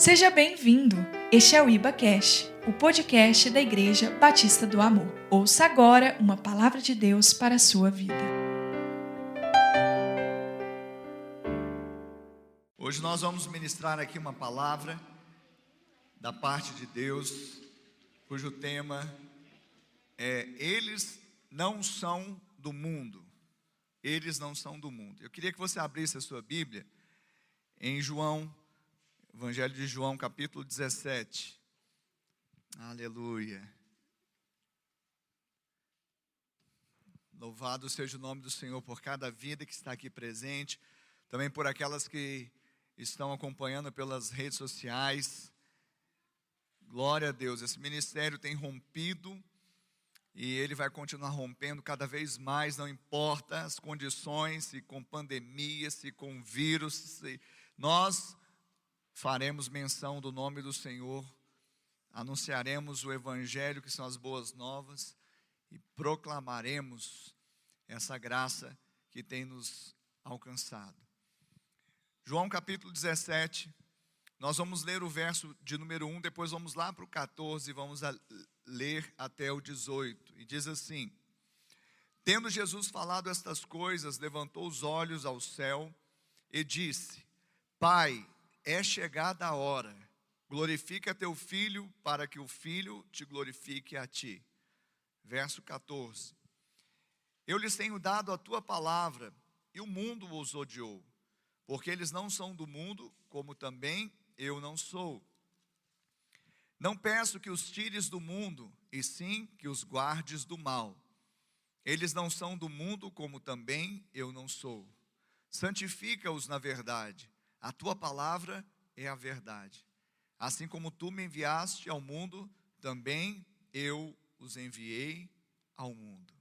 Seja bem-vindo. Este é o Iba Cash, o podcast da Igreja Batista do Amor. Ouça agora uma palavra de Deus para a sua vida. Hoje nós vamos ministrar aqui uma palavra da parte de Deus, cujo tema é Eles não são do mundo. Eles não são do mundo. Eu queria que você abrisse a sua Bíblia em João Evangelho de João, capítulo 17. Aleluia. Louvado seja o nome do Senhor por cada vida que está aqui presente, também por aquelas que estão acompanhando pelas redes sociais. Glória a Deus, esse ministério tem rompido e ele vai continuar rompendo cada vez mais, não importa as condições, se com pandemia, se com vírus, se nós faremos menção do nome do Senhor, anunciaremos o Evangelho, que são as boas novas, e proclamaremos essa graça que tem nos alcançado. João capítulo 17, nós vamos ler o verso de número 1, depois vamos lá para o 14 e vamos ler até o 18. E diz assim: Tendo Jesus falado estas coisas, levantou os olhos ao céu e disse: Pai, é chegada a hora. Glorifica teu filho, para que o filho te glorifique a ti. Verso 14. Eu lhes tenho dado a tua palavra, e o mundo os odiou, porque eles não são do mundo, como também eu não sou. Não peço que os tires do mundo, e sim que os guardes do mal. Eles não são do mundo, como também eu não sou. Santifica-os na verdade. A tua palavra é a verdade. Assim como tu me enviaste ao mundo, também eu os enviei ao mundo.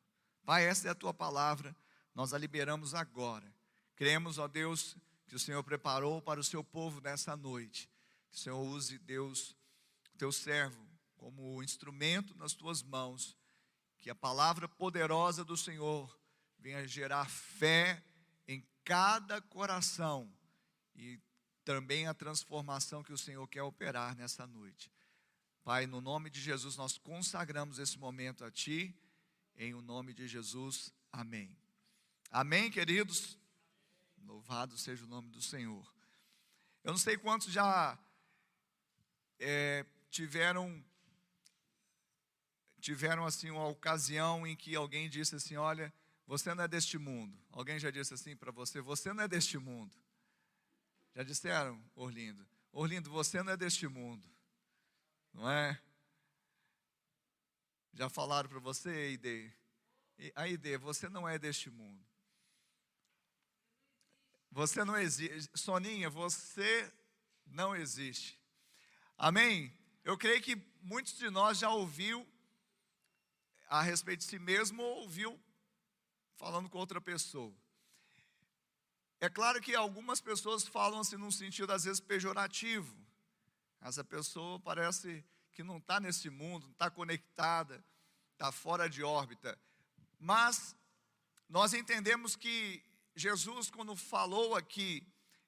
Pai, essa é a tua palavra, nós a liberamos agora. Cremos, ó Deus, que o Senhor preparou para o seu povo nessa noite. Que o Senhor use, Deus, teu servo, como instrumento nas tuas mãos. Que a palavra poderosa do Senhor venha gerar fé em cada coração e também a transformação que o Senhor quer operar nessa noite. Pai, no nome de Jesus, nós consagramos esse momento a Ti, em o nome de Jesus, amém. Amém, queridos? Louvado seja o nome do Senhor. Eu não sei quantos já é, tiveram tiveram assim uma ocasião em que alguém disse assim, olha, você não é deste mundo. Alguém já disse assim para você, você não é deste mundo. Já disseram, Orlindo? Orlindo, você não é deste mundo, não é? Já falaram para você, Eide? Aide, você não é deste mundo. Você não existe. Soninha, você não existe. Amém? Eu creio que muitos de nós já ouviu a respeito de si mesmo ou ouviu falando com outra pessoa. É claro que algumas pessoas falam assim num sentido às vezes pejorativo. Essa pessoa parece que não está nesse mundo, não está conectada, está fora de órbita. Mas nós entendemos que Jesus, quando falou aqui,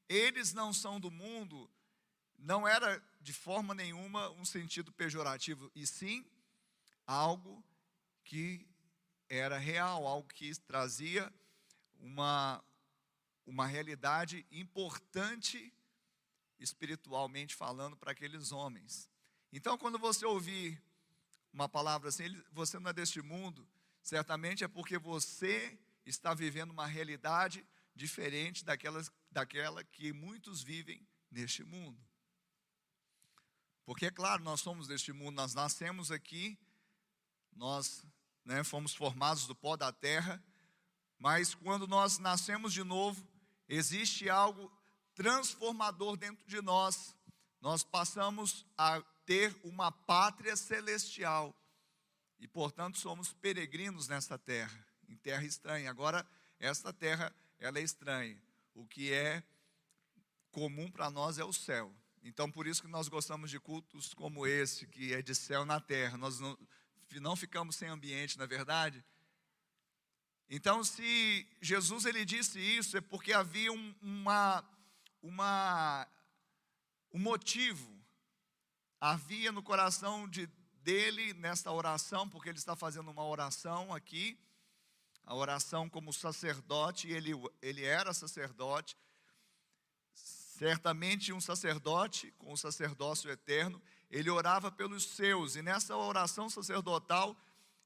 eles não são do mundo, não era de forma nenhuma um sentido pejorativo, e sim algo que era real, algo que trazia uma, uma realidade importante espiritualmente falando para aqueles homens. Então, quando você ouvir uma palavra assim, você não é deste mundo, certamente é porque você está vivendo uma realidade diferente daquelas, daquela que muitos vivem neste mundo. Porque, é claro, nós somos deste mundo, nós nascemos aqui, nós né, fomos formados do pó da terra, mas quando nós nascemos de novo, existe algo transformador dentro de nós. Nós passamos a ter uma pátria celestial e, portanto, somos peregrinos nessa terra, em terra estranha. Agora, esta terra, ela é estranha. O que é comum para nós é o céu. Então, por isso que nós gostamos de cultos como esse, que é de céu na terra. Nós não, não ficamos sem ambiente, na é verdade. Então, se Jesus ele disse isso, é porque havia um, uma, uma, um motivo, havia no coração de, dele nesta oração, porque ele está fazendo uma oração aqui, a oração como sacerdote, ele, ele era sacerdote, certamente um sacerdote com o sacerdócio eterno, ele orava pelos seus, e nessa oração sacerdotal,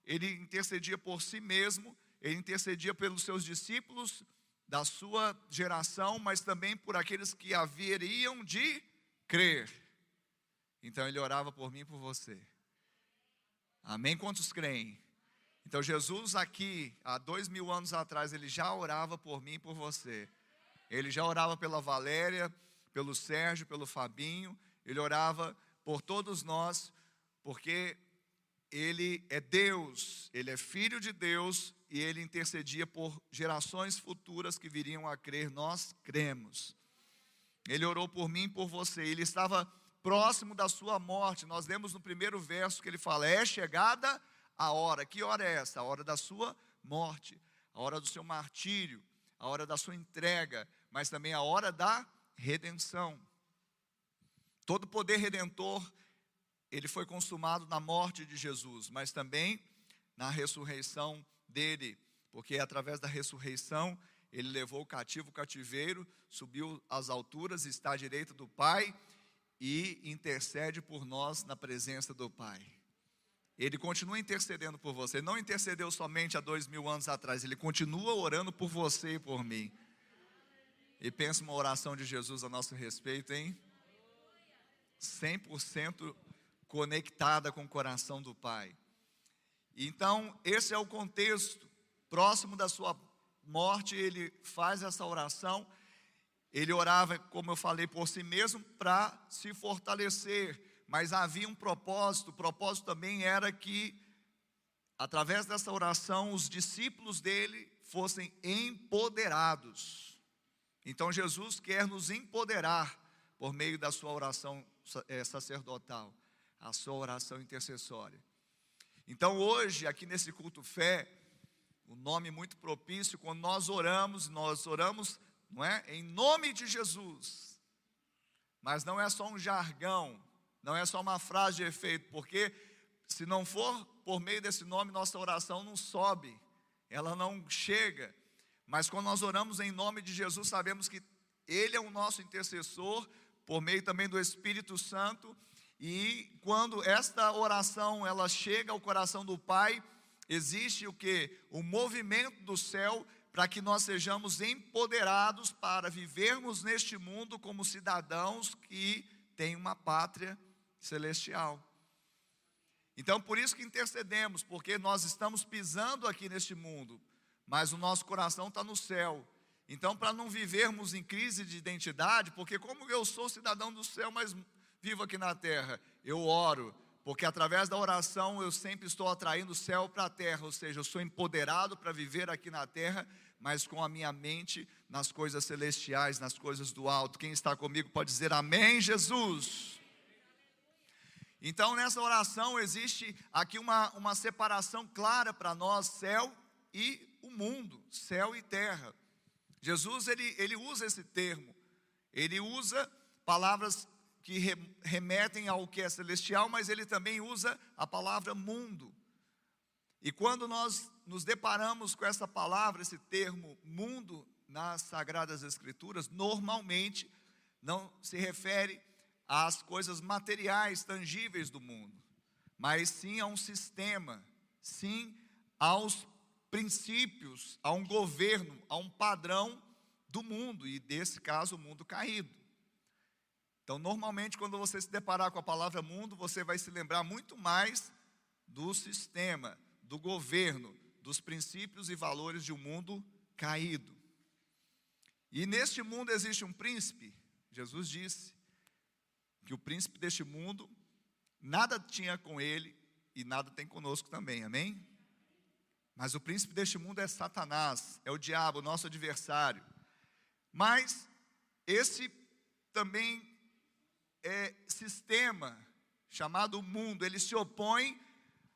ele intercedia por si mesmo, ele intercedia pelos seus discípulos da sua geração, mas também por aqueles que haveriam de crer. Então ele orava por mim e por você. Amém? Quantos creem? Então Jesus aqui, há dois mil anos atrás, ele já orava por mim e por você. Ele já orava pela Valéria, pelo Sérgio, pelo Fabinho. Ele orava por todos nós, porque ele é Deus, ele é filho de Deus e ele intercedia por gerações futuras que viriam a crer, nós cremos. Ele orou por mim e por você, ele estava próximo da sua morte. Nós lemos no primeiro verso que ele fala: É chegada a hora. Que hora é essa? A hora da sua morte, a hora do seu martírio, a hora da sua entrega, mas também a hora da redenção. Todo poder redentor ele foi consumado na morte de Jesus, mas também na ressurreição dele, porque através da ressurreição ele levou o cativo o cativeiro, subiu às alturas, está à direita do Pai e intercede por nós na presença do Pai. Ele continua intercedendo por você, não intercedeu somente há dois mil anos atrás, ele continua orando por você e por mim. E pensa uma oração de Jesus a nosso respeito, hein? 100% conectada com o coração do Pai. Então, esse é o contexto. Próximo da sua morte, ele faz essa oração. Ele orava, como eu falei, por si mesmo para se fortalecer, mas havia um propósito. O propósito também era que, através dessa oração, os discípulos dele fossem empoderados. Então, Jesus quer nos empoderar por meio da sua oração eh, sacerdotal a sua oração intercessória. Então, hoje, aqui nesse culto fé, o nome muito propício, quando nós oramos, nós oramos, não é? Em nome de Jesus. Mas não é só um jargão, não é só uma frase de efeito, porque se não for por meio desse nome, nossa oração não sobe, ela não chega. Mas quando nós oramos em nome de Jesus, sabemos que Ele é o nosso intercessor, por meio também do Espírito Santo, e quando esta oração ela chega ao coração do Pai, existe o que? O movimento do céu para que nós sejamos empoderados para vivermos neste mundo como cidadãos que têm uma pátria celestial. Então, por isso que intercedemos, porque nós estamos pisando aqui neste mundo, mas o nosso coração está no céu. Então, para não vivermos em crise de identidade, porque como eu sou cidadão do céu, mas vivo aqui na terra, eu oro, porque através da oração eu sempre estou atraindo o céu para a terra, ou seja, eu sou empoderado para viver aqui na terra, mas com a minha mente nas coisas celestiais, nas coisas do alto. Quem está comigo pode dizer amém, Jesus. Então, nessa oração existe aqui uma, uma separação clara para nós, céu e o mundo, céu e terra. Jesus, ele, ele usa esse termo, ele usa palavras que remetem ao que é celestial, mas ele também usa a palavra mundo. E quando nós nos deparamos com essa palavra, esse termo mundo nas Sagradas Escrituras, normalmente não se refere às coisas materiais, tangíveis do mundo, mas sim a um sistema, sim aos princípios, a um governo, a um padrão do mundo, e desse caso, o mundo caído. Então, normalmente, quando você se deparar com a palavra mundo, você vai se lembrar muito mais do sistema, do governo, dos princípios e valores de um mundo caído. E neste mundo existe um príncipe, Jesus disse que o príncipe deste mundo nada tinha com ele e nada tem conosco também, amém? Mas o príncipe deste mundo é Satanás, é o diabo, nosso adversário. Mas esse também é, sistema chamado mundo, ele se opõe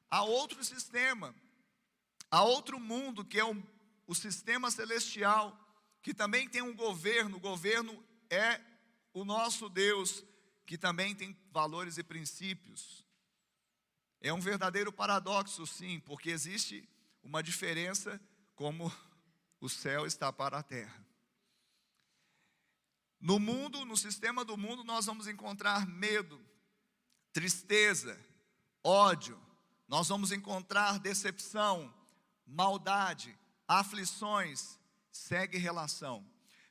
a outro sistema, a outro mundo que é o, o sistema celestial, que também tem um governo. O governo é o nosso Deus, que também tem valores e princípios. É um verdadeiro paradoxo, sim, porque existe uma diferença como o céu está para a terra. No mundo, no sistema do mundo, nós vamos encontrar medo, tristeza, ódio, nós vamos encontrar decepção, maldade, aflições, segue relação.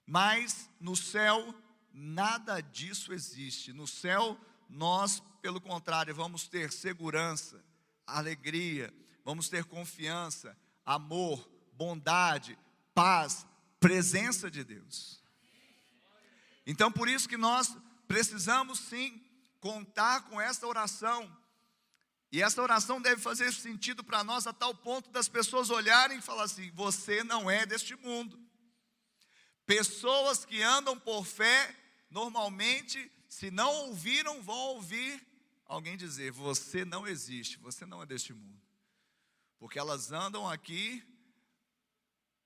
Mas no céu, nada disso existe. No céu, nós, pelo contrário, vamos ter segurança, alegria, vamos ter confiança, amor, bondade, paz, presença de Deus. Então, por isso que nós precisamos sim contar com esta oração. E essa oração deve fazer sentido para nós a tal ponto das pessoas olharem e falar assim: você não é deste mundo. Pessoas que andam por fé, normalmente, se não ouviram, vão ouvir alguém dizer: você não existe, você não é deste mundo. Porque elas andam aqui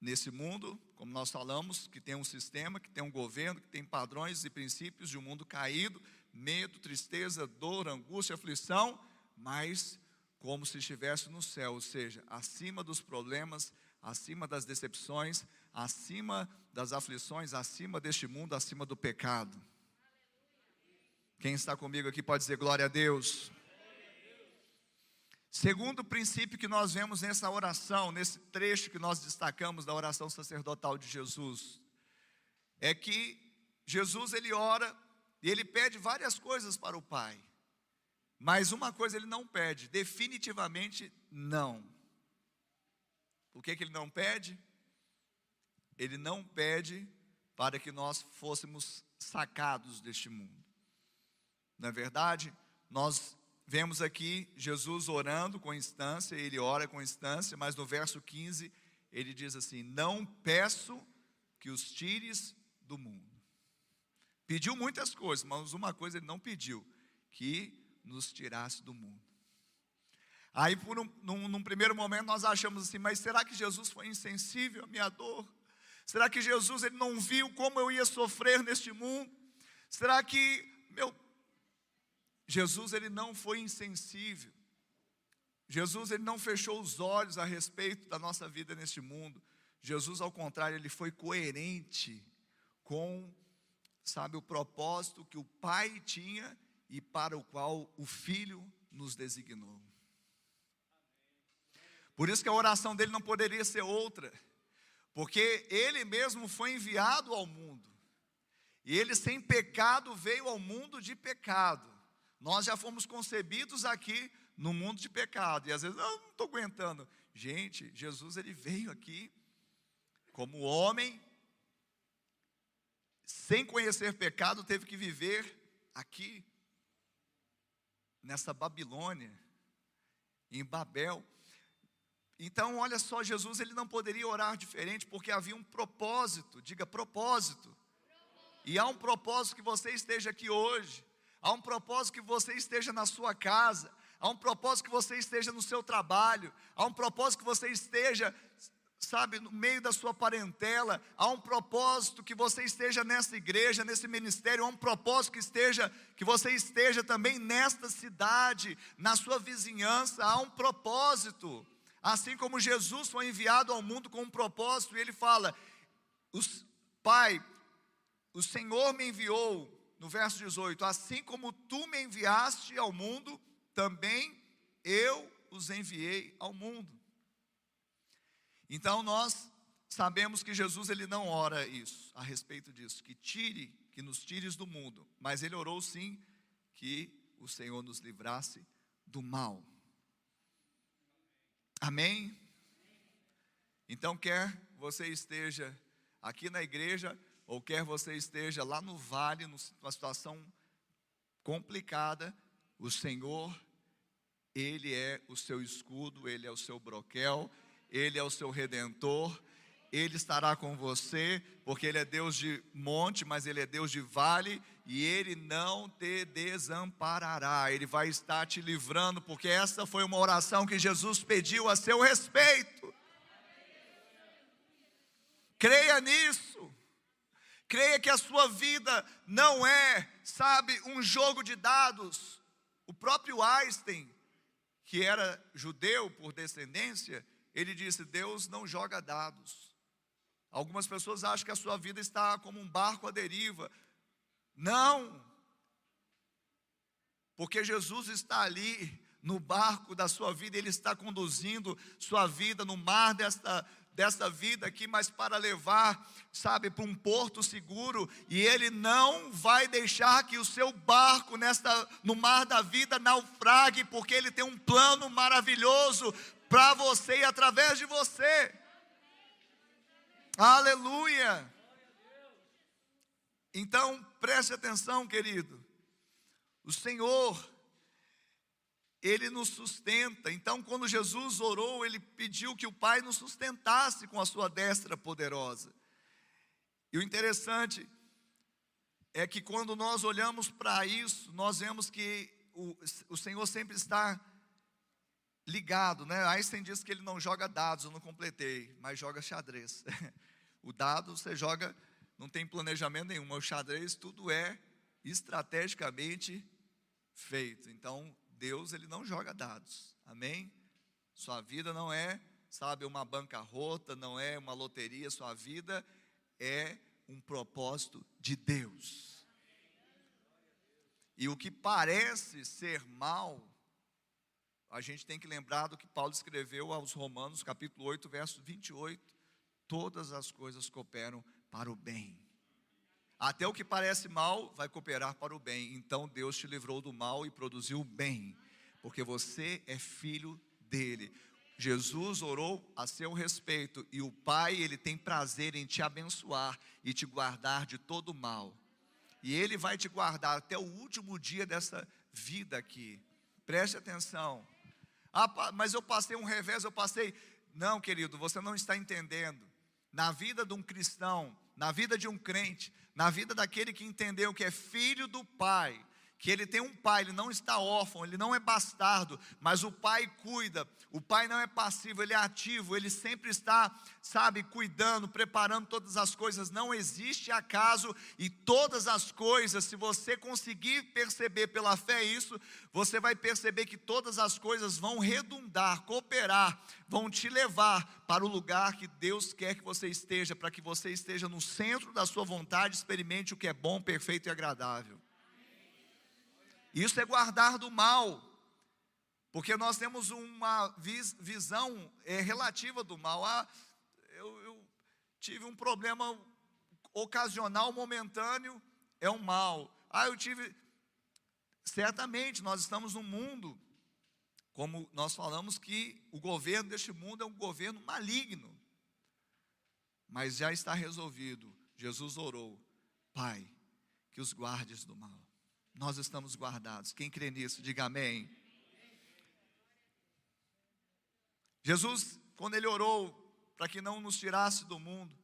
nesse mundo, como nós falamos, que tem um sistema, que tem um governo, que tem padrões e princípios de um mundo caído, medo, tristeza, dor, angústia, aflição, mas como se estivesse no céu, ou seja, acima dos problemas, acima das decepções, acima das aflições, acima deste mundo, acima do pecado. Quem está comigo aqui pode dizer glória a Deus. Segundo princípio que nós vemos nessa oração, nesse trecho que nós destacamos da oração sacerdotal de Jesus, é que Jesus ele ora e ele pede várias coisas para o Pai. Mas uma coisa ele não pede, definitivamente não. O que, que ele não pede? Ele não pede para que nós fôssemos sacados deste mundo. Na é verdade, nós vemos aqui Jesus orando com instância, ele ora com instância, mas no verso 15 ele diz assim: Não peço que os tires do mundo. Pediu muitas coisas, mas uma coisa ele não pediu: que nos tirasse do mundo. Aí, por um, num, num, primeiro momento, nós achamos assim: mas será que Jesus foi insensível à minha dor? Será que Jesus ele não viu como eu ia sofrer neste mundo? Será que, meu, Jesus ele não foi insensível. Jesus ele não fechou os olhos a respeito da nossa vida neste mundo. Jesus, ao contrário, ele foi coerente com sabe, o propósito que o Pai tinha e para o qual o Filho nos designou. Por isso que a oração dele não poderia ser outra, porque ele mesmo foi enviado ao mundo, e ele sem pecado veio ao mundo de pecado. Nós já fomos concebidos aqui no mundo de pecado, e às vezes, eu não estou aguentando. Gente, Jesus ele veio aqui como homem, sem conhecer pecado, teve que viver aqui, nessa Babilônia, em Babel. Então, olha só, Jesus ele não poderia orar diferente, porque havia um propósito, diga propósito. E há um propósito que você esteja aqui hoje, há um propósito que você esteja na sua casa, há um propósito que você esteja no seu trabalho, há um propósito que você esteja sabe, no meio da sua parentela, há um propósito que você esteja nessa igreja, nesse ministério, há um propósito que esteja, que você esteja também nesta cidade, na sua vizinhança, há um propósito. Assim como Jesus foi enviado ao mundo com um propósito, e ele fala: Pai, o Senhor me enviou, no verso 18, assim como tu me enviaste ao mundo, também eu os enviei ao mundo. Então nós sabemos que Jesus ele não ora isso, a respeito disso, que tire, que nos tires do mundo, mas ele orou sim que o Senhor nos livrasse do mal. Amém? Então quer você esteja aqui na igreja ou quer você esteja lá no vale, numa situação complicada, o Senhor, Ele é o seu escudo, Ele é o seu broquel, ele é o seu redentor, Ele estará com você, porque Ele é Deus de monte, mas Ele é Deus de vale, e Ele não te desamparará, Ele vai estar te livrando, porque essa foi uma oração que Jesus pediu a seu respeito. Creia nisso, creia que a sua vida não é sabe, um jogo de dados. O próprio Einstein, que era judeu por descendência, ele disse: Deus não joga dados. Algumas pessoas acham que a sua vida está como um barco à deriva. Não, porque Jesus está ali no barco da sua vida, Ele está conduzindo sua vida no mar desta, desta vida aqui, mas para levar, sabe, para um porto seguro, e Ele não vai deixar que o seu barco nesta, no mar da vida naufrague, porque Ele tem um plano maravilhoso para você e através de você. Aleluia! Então, preste atenção, querido. O Senhor, Ele nos sustenta. Então, quando Jesus orou, Ele pediu que o Pai nos sustentasse com a sua destra poderosa. E o interessante é que quando nós olhamos para isso, nós vemos que o, o Senhor sempre está ligado, né? Einstein disse que ele não joga dados, eu não completei, mas joga xadrez. o dado você joga, não tem planejamento nenhum, o xadrez tudo é estrategicamente feito. Então, Deus ele não joga dados. Amém? Sua vida não é, sabe, uma bancarrota, não é uma loteria, sua vida é um propósito de Deus. E o que parece ser mal, a gente tem que lembrar do que Paulo escreveu aos Romanos, capítulo 8, verso 28. Todas as coisas cooperam para o bem. Até o que parece mal vai cooperar para o bem. Então Deus te livrou do mal e produziu o bem, porque você é filho dele. Jesus orou a seu respeito e o Pai, ele tem prazer em te abençoar e te guardar de todo mal. E ele vai te guardar até o último dia dessa vida aqui. Preste atenção. Ah, mas eu passei um revés, eu passei. Não, querido, você não está entendendo. Na vida de um cristão, na vida de um crente, na vida daquele que entendeu que é filho do Pai, que ele tem um pai, ele não está órfão, ele não é bastardo, mas o pai cuida. O pai não é passivo, ele é ativo, ele sempre está, sabe, cuidando, preparando todas as coisas. Não existe acaso e todas as coisas, se você conseguir perceber pela fé isso, você vai perceber que todas as coisas vão redundar, cooperar, vão te levar para o lugar que Deus quer que você esteja, para que você esteja no centro da sua vontade, experimente o que é bom, perfeito e agradável. Isso é guardar do mal, porque nós temos uma visão é, relativa do mal. Ah, eu, eu tive um problema ocasional, momentâneo, é um mal. Ah, eu tive. Certamente, nós estamos num mundo, como nós falamos, que o governo deste mundo é um governo maligno. Mas já está resolvido. Jesus orou, Pai, que os guardes do mal nós estamos guardados. Quem crê nisso, diga amém. Jesus, quando ele orou para que não nos tirasse do mundo,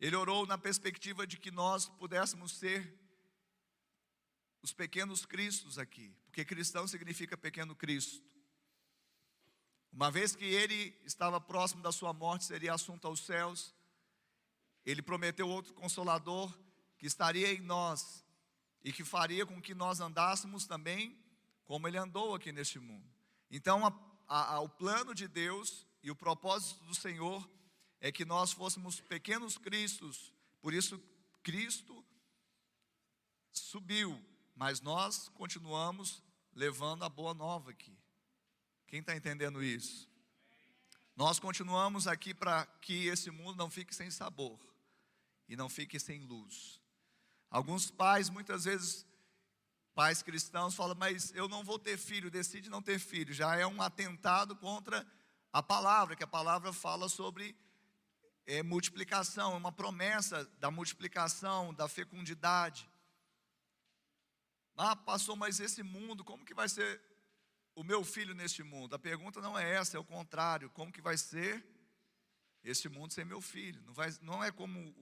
ele orou na perspectiva de que nós pudéssemos ser os pequenos cristos aqui, porque cristão significa pequeno Cristo. Uma vez que ele estava próximo da sua morte, seria assunto aos céus, ele prometeu outro consolador que estaria em nós, e que faria com que nós andássemos também como ele andou aqui neste mundo. Então, a, a, a, o plano de Deus e o propósito do Senhor é que nós fôssemos pequenos cristos, por isso Cristo subiu, mas nós continuamos levando a boa nova aqui. Quem está entendendo isso? Nós continuamos aqui para que esse mundo não fique sem sabor e não fique sem luz. Alguns pais, muitas vezes, pais cristãos, falam, mas eu não vou ter filho, decide não ter filho. Já é um atentado contra a palavra, que a palavra fala sobre é, multiplicação, é uma promessa da multiplicação, da fecundidade. Ah, passou, mas esse mundo, como que vai ser o meu filho neste mundo? A pergunta não é essa, é o contrário. Como que vai ser este mundo sem meu filho? Não, vai, não é como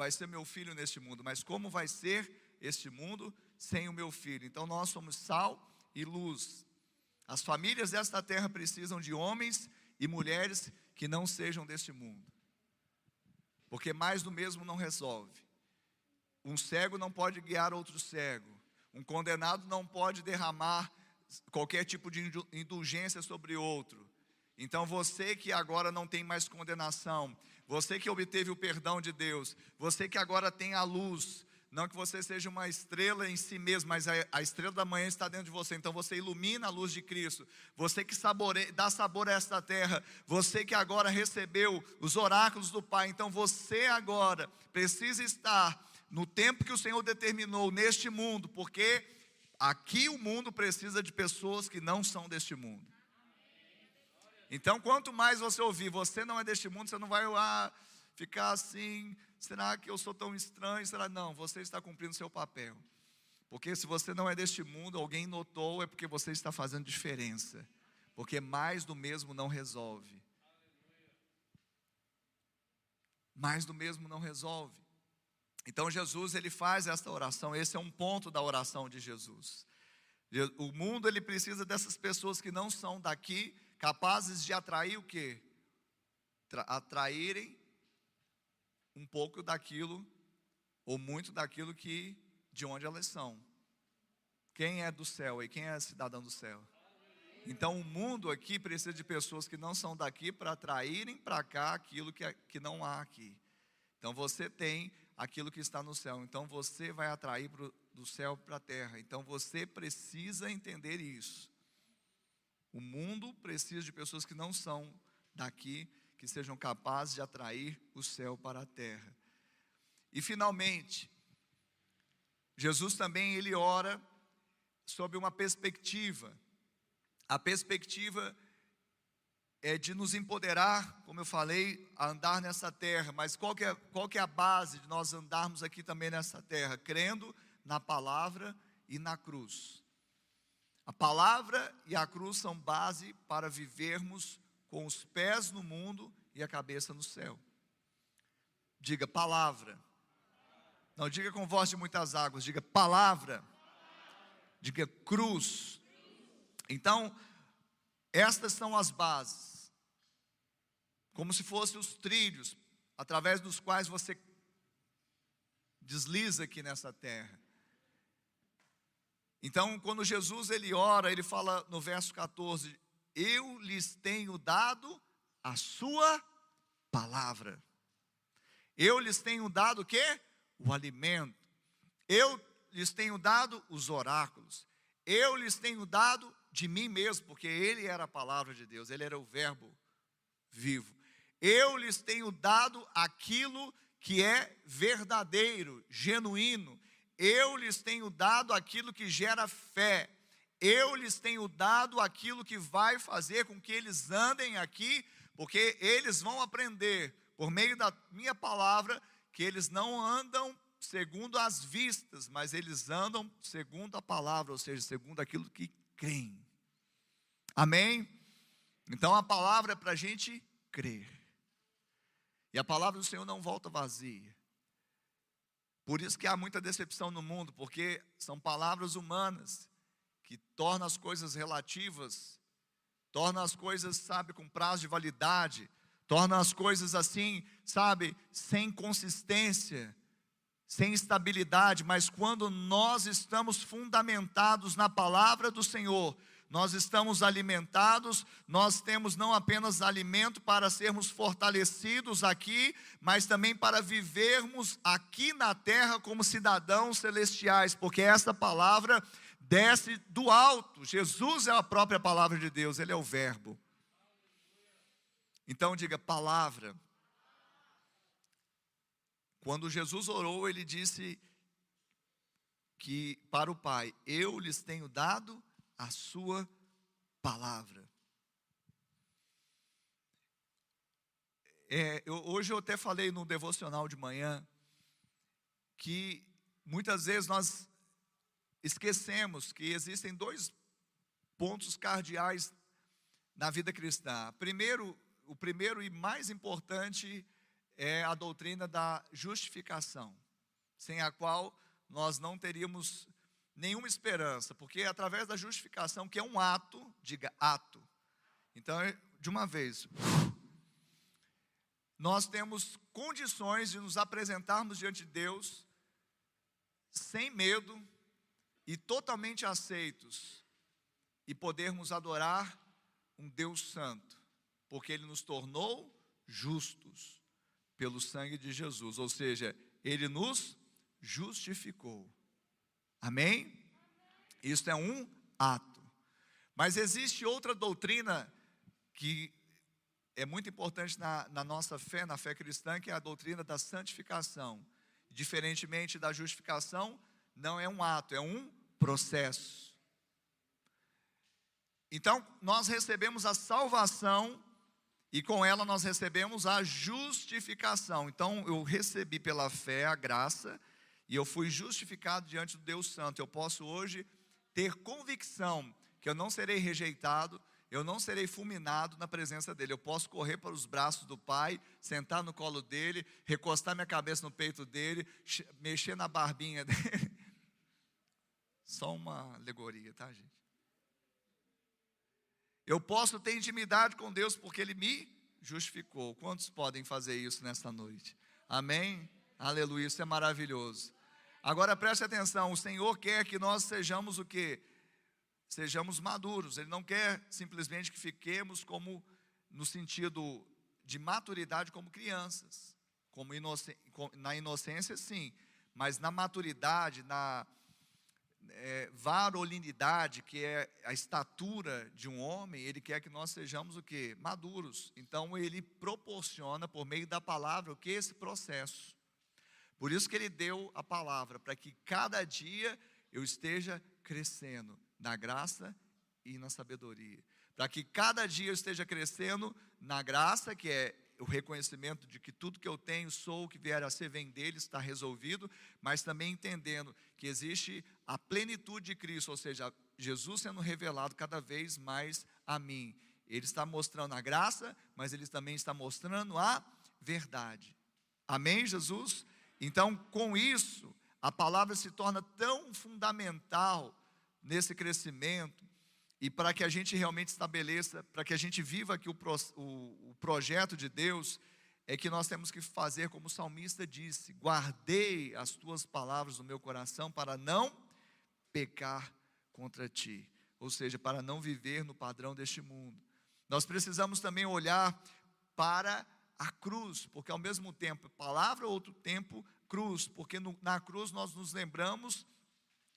vai ser meu filho neste mundo, mas como vai ser este mundo sem o meu filho? Então nós somos sal e luz. As famílias desta terra precisam de homens e mulheres que não sejam deste mundo. Porque mais do mesmo não resolve. Um cego não pode guiar outro cego. Um condenado não pode derramar qualquer tipo de indulgência sobre outro. Então você que agora não tem mais condenação, você que obteve o perdão de Deus, você que agora tem a luz, não que você seja uma estrela em si mesmo, mas a, a, estrela da manhã está dentro de você. Então você ilumina a luz de Cristo. Você que sabore, dá sabor a esta terra. Você que agora recebeu os oráculos do Pai. Então você agora precisa estar no tempo que o Senhor determinou neste mundo, porque aqui o mundo precisa de pessoas que não são deste mundo. Então, quanto mais você ouvir, você não é deste mundo, você não vai ah, ficar assim, será que eu sou tão estranho? Será não, você está cumprindo seu papel. Porque se você não é deste mundo, alguém notou, é porque você está fazendo diferença. Porque mais do mesmo não resolve. Mais do mesmo não resolve. Então Jesus ele faz esta oração, esse é um ponto da oração de Jesus. O mundo ele precisa dessas pessoas que não são daqui, capazes de atrair o quê? Atraírem um pouco daquilo ou muito daquilo que de onde elas são. Quem é do céu e quem é cidadão do céu? Então o mundo aqui precisa de pessoas que não são daqui para atraírem para cá aquilo que, que não há aqui. Então você tem aquilo que está no céu. Então você vai atrair pro, do céu para a terra. Então você precisa entender isso. O mundo precisa de pessoas que não são daqui que sejam capazes de atrair o céu para a terra. E finalmente, Jesus também ele ora sobre uma perspectiva. A perspectiva é de nos empoderar, como eu falei, a andar nessa terra. Mas qual que, é, qual que é a base de nós andarmos aqui também nessa terra? Crendo na palavra e na cruz. A palavra e a cruz são base para vivermos com os pés no mundo e a cabeça no céu. Diga palavra. Não diga com voz de muitas águas, diga palavra. Diga cruz. Então, estas são as bases. Como se fossem os trilhos através dos quais você desliza aqui nessa terra. Então, quando Jesus ele ora, ele fala no verso 14: eu lhes tenho dado a sua palavra. Eu lhes tenho dado o quê? O alimento. Eu lhes tenho dado os oráculos. Eu lhes tenho dado de mim mesmo, porque ele era a palavra de Deus, ele era o verbo vivo. Eu lhes tenho dado aquilo que é verdadeiro, genuíno. Eu lhes tenho dado aquilo que gera fé eu lhes tenho dado aquilo que vai fazer com que eles andem aqui, porque eles vão aprender, por meio da minha palavra, que eles não andam segundo as vistas, mas eles andam segundo a palavra, ou seja, segundo aquilo que creem. Amém? Então a palavra é para a gente crer. E a palavra do Senhor não volta vazia. Por isso que há muita decepção no mundo, porque são palavras humanas que torna as coisas relativas, torna as coisas, sabe, com prazo de validade, torna as coisas assim, sabe, sem consistência, sem estabilidade, mas quando nós estamos fundamentados na palavra do Senhor, nós estamos alimentados, nós temos não apenas alimento para sermos fortalecidos aqui, mas também para vivermos aqui na terra como cidadãos celestiais, porque essa palavra desce do alto. Jesus é a própria palavra de Deus, ele é o Verbo. Então diga palavra. Quando Jesus orou, ele disse que para o Pai, eu lhes tenho dado a sua palavra. É, eu, hoje eu até falei no devocional de manhã que muitas vezes nós esquecemos que existem dois pontos cardeais na vida cristã. Primeiro, o primeiro e mais importante é a doutrina da justificação, sem a qual nós não teríamos nenhuma esperança, porque é através da justificação, que é um ato, diga ato. Então, de uma vez, nós temos condições de nos apresentarmos diante de Deus sem medo, e totalmente aceitos e podermos adorar um Deus santo, porque ele nos tornou justos pelo sangue de Jesus, ou seja, ele nos justificou. Amém? Isso é um ato. Mas existe outra doutrina que é muito importante na, na, nossa fé, na fé cristã, que é a doutrina da santificação. Diferentemente da justificação, não é um ato, é um processo. Então, nós recebemos a salvação e com ela nós recebemos a justificação. Então, eu recebi pela fé a graça e eu fui justificado diante do Deus Santo. Eu posso hoje ter convicção que eu não serei rejeitado, eu não serei fulminado na presença dele. Eu posso correr para os braços do Pai, sentar no colo dele, recostar minha cabeça no peito dele, mexer na barbinha dele. Só uma alegoria, tá, gente? Eu posso ter intimidade com Deus porque Ele me justificou. Quantos podem fazer isso nesta noite? Amém? Aleluia, isso é maravilhoso. Agora preste atenção, o Senhor quer que nós sejamos o que? Sejamos maduros. Ele não quer simplesmente que fiquemos como no sentido de maturidade como crianças, como inocência, na inocência sim, mas na maturidade, na é, varolinidade, que é a estatura de um homem, ele quer que nós sejamos o que? Maduros. Então ele proporciona por meio da palavra o que? Esse processo. Por isso que ele deu a palavra, para que cada dia eu esteja crescendo na graça e na sabedoria. Para que cada dia eu esteja crescendo na graça, que é o reconhecimento de que tudo que eu tenho, sou, o que vier a ser, vem dele, está resolvido, mas também entendendo que existe a plenitude de Cristo, ou seja, Jesus sendo revelado cada vez mais a mim. Ele está mostrando a graça, mas ele também está mostrando a verdade. Amém, Jesus? Então, com isso, a palavra se torna tão fundamental nesse crescimento e para que a gente realmente estabeleça, para que a gente viva aqui o, pro, o, o projeto de Deus, é que nós temos que fazer como o salmista disse: guardei as tuas palavras no meu coração para não pecar contra ti, ou seja, para não viver no padrão deste mundo. Nós precisamos também olhar para a cruz, porque ao mesmo tempo, palavra, outro tempo, cruz, porque no, na cruz nós nos lembramos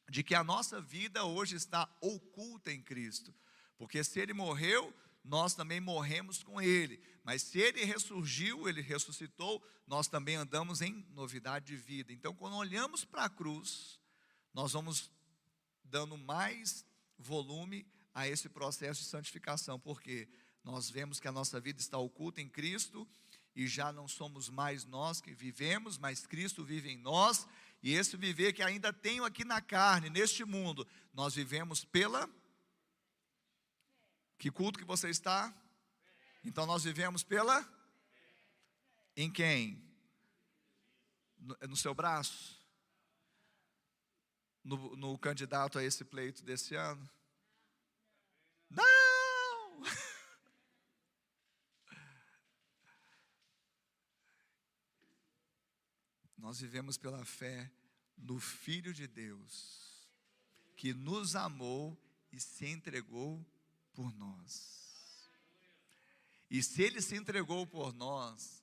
de que a nossa vida hoje está oculta em Cristo. Porque se ele morreu, nós também morremos com ele. Mas se ele ressurgiu, ele ressuscitou, nós também andamos em novidade de vida. Então, quando olhamos para a cruz, nós vamos dando mais volume a esse processo de santificação, porque nós vemos que a nossa vida está oculta em Cristo e já não somos mais nós que vivemos, mas Cristo vive em nós e esse viver que ainda tenho aqui na carne, neste mundo, nós vivemos pela. Que culto que você está? Então nós vivemos pela. Em quem? No, no seu braço? No, no candidato a esse pleito desse ano? Não! Nós vivemos pela fé no Filho de Deus, que nos amou e se entregou por nós. E se Ele se entregou por nós,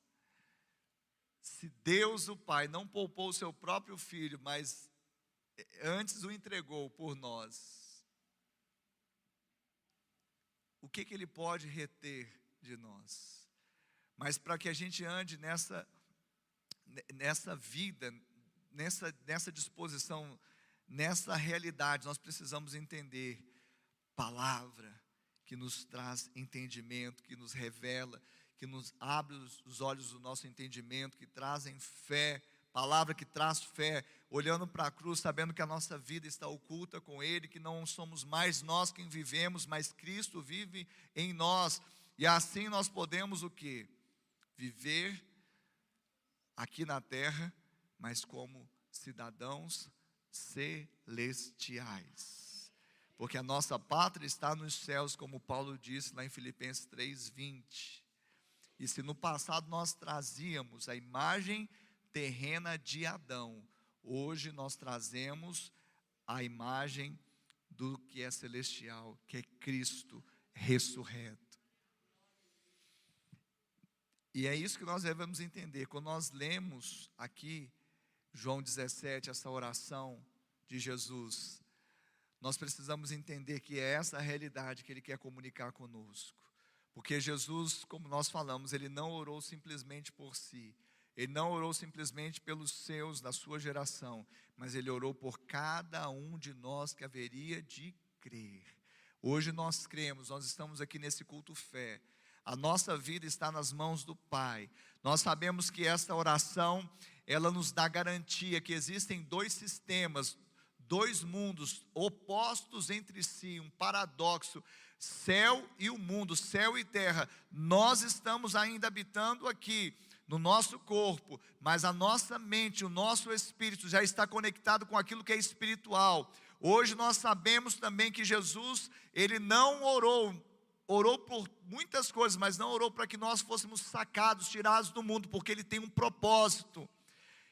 se Deus o Pai não poupou o seu próprio Filho, mas antes o entregou por nós, o que, que Ele pode reter de nós? Mas para que a gente ande nessa nessa vida, nessa, nessa disposição, nessa realidade, nós precisamos entender palavra que nos traz entendimento, que nos revela, que nos abre os olhos do nosso entendimento, que trazem fé, palavra que traz fé, olhando para a cruz, sabendo que a nossa vida está oculta com Ele, que não somos mais nós quem vivemos, mas Cristo vive em nós, e assim nós podemos o que? Viver aqui na terra, mas como cidadãos celestiais. Porque a nossa pátria está nos céus, como Paulo disse lá em Filipenses 3:20. E se no passado nós trazíamos a imagem terrena de Adão, hoje nós trazemos a imagem do que é celestial, que é Cristo ressurreto. E é isso que nós devemos entender. Quando nós lemos aqui João 17, essa oração de Jesus, nós precisamos entender que é essa a realidade que ele quer comunicar conosco. Porque Jesus, como nós falamos, ele não orou simplesmente por si, ele não orou simplesmente pelos seus, da sua geração, mas ele orou por cada um de nós que haveria de crer. Hoje nós cremos, nós estamos aqui nesse culto fé. A nossa vida está nas mãos do Pai. Nós sabemos que esta oração, ela nos dá garantia que existem dois sistemas, dois mundos opostos entre si, um paradoxo, céu e o mundo, céu e terra. Nós estamos ainda habitando aqui no nosso corpo, mas a nossa mente, o nosso espírito já está conectado com aquilo que é espiritual. Hoje nós sabemos também que Jesus, ele não orou, orou por muitas coisas, mas não orou para que nós fôssemos sacados, tirados do mundo, porque ele tem um propósito.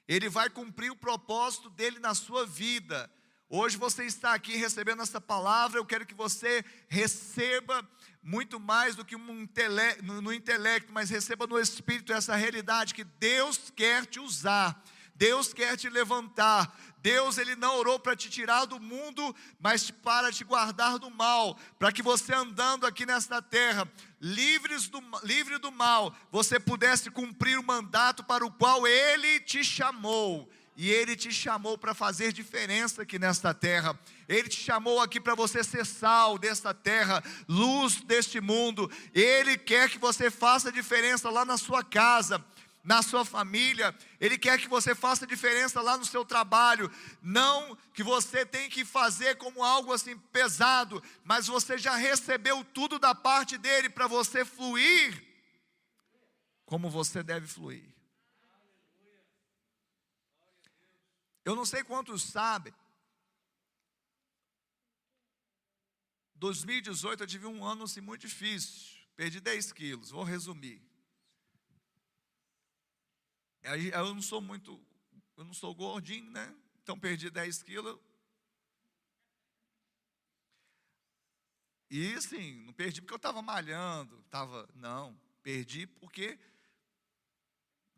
Ele vai cumprir o propósito dele na sua vida. Hoje você está aqui recebendo essa palavra, eu quero que você receba muito mais do que um intele no, no intelecto, mas receba no espírito essa realidade que Deus quer te usar, Deus quer te levantar. Deus ele não orou para te tirar do mundo, mas para te guardar do mal, para que você andando aqui nesta terra, livres do, livre do mal, você pudesse cumprir o mandato para o qual ele te chamou. E Ele te chamou para fazer diferença aqui nesta terra. Ele te chamou aqui para você ser sal desta terra, luz deste mundo. Ele quer que você faça diferença lá na sua casa, na sua família. Ele quer que você faça diferença lá no seu trabalho. Não que você tem que fazer como algo assim pesado, mas você já recebeu tudo da parte dele para você fluir como você deve fluir. Eu não sei quantos sabem. 2018 eu tive um ano assim, muito difícil. Perdi 10 quilos, vou resumir. Eu não sou muito, eu não sou gordinho, né? Então perdi 10 quilos. E sim, não perdi porque eu estava malhando, estava, não, perdi porque,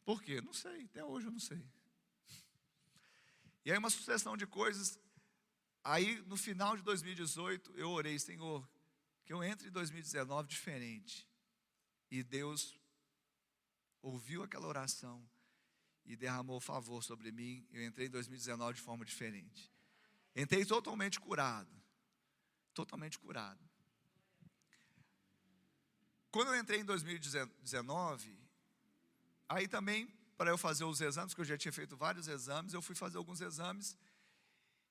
por quê? Não sei, até hoje eu não sei. E aí uma sucessão de coisas. Aí no final de 2018 eu orei, Senhor, que eu entre em 2019 diferente. E Deus ouviu aquela oração e derramou favor sobre mim. Eu entrei em 2019 de forma diferente. Entrei totalmente curado. Totalmente curado. Quando eu entrei em 2019, aí também para eu fazer os exames, que eu já tinha feito vários exames, eu fui fazer alguns exames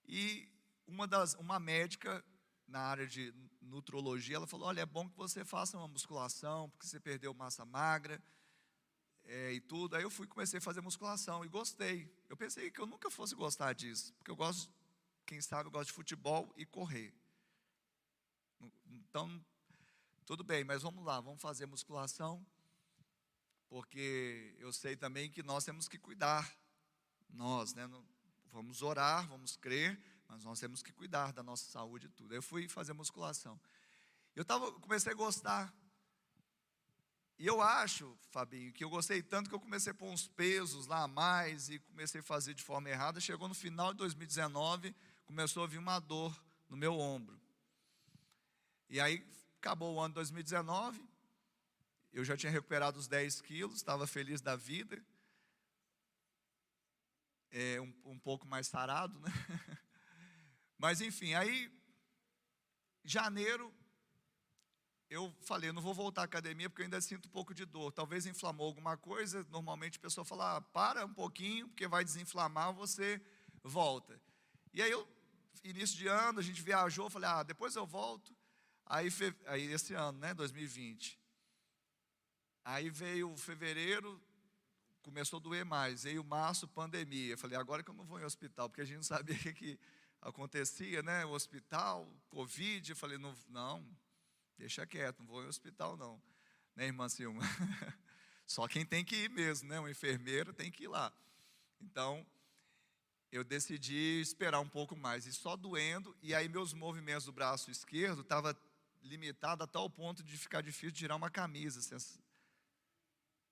e uma das uma médica na área de nutrologia, ela falou: "Olha, é bom que você faça uma musculação, porque você perdeu massa magra é, e tudo". Aí eu fui comecei a fazer musculação e gostei. Eu pensei que eu nunca fosse gostar disso, porque eu gosto, quem sabe, eu gosto de futebol e correr. Então, tudo bem, mas vamos lá, vamos fazer musculação porque eu sei também que nós temos que cuidar, nós, né? Vamos orar, vamos crer, mas nós temos que cuidar da nossa saúde e tudo. Eu fui fazer musculação. Eu tava, comecei a gostar. E eu acho, Fabinho, que eu gostei tanto que eu comecei a pôr uns pesos lá a mais e comecei a fazer de forma errada. Chegou no final de 2019, começou a vir uma dor no meu ombro. E aí acabou o ano de 2019, eu já tinha recuperado os 10 quilos, estava feliz da vida. É, um, um pouco mais sarado, né? Mas enfim, aí, janeiro, eu falei, não vou voltar à academia porque eu ainda sinto um pouco de dor. Talvez inflamou alguma coisa. Normalmente a pessoa fala, ah, para um pouquinho, porque vai desinflamar, você volta. E aí eu, início de ano, a gente viajou, falei, ah, depois eu volto. Aí, aí esse ano, né, 2020. Aí veio fevereiro, começou a doer mais. Veio março, pandemia. Eu falei, agora que eu não vou em hospital, porque a gente não sabia o que, que acontecia, né? O hospital, Covid. Eu falei, não, não, deixa quieto, não vou em hospital, não. Né, irmã Silma? Só quem tem que ir mesmo, né? Um enfermeiro tem que ir lá. Então, eu decidi esperar um pouco mais, e só doendo, e aí meus movimentos do braço esquerdo estavam limitados a tal ponto de ficar difícil de tirar uma camisa.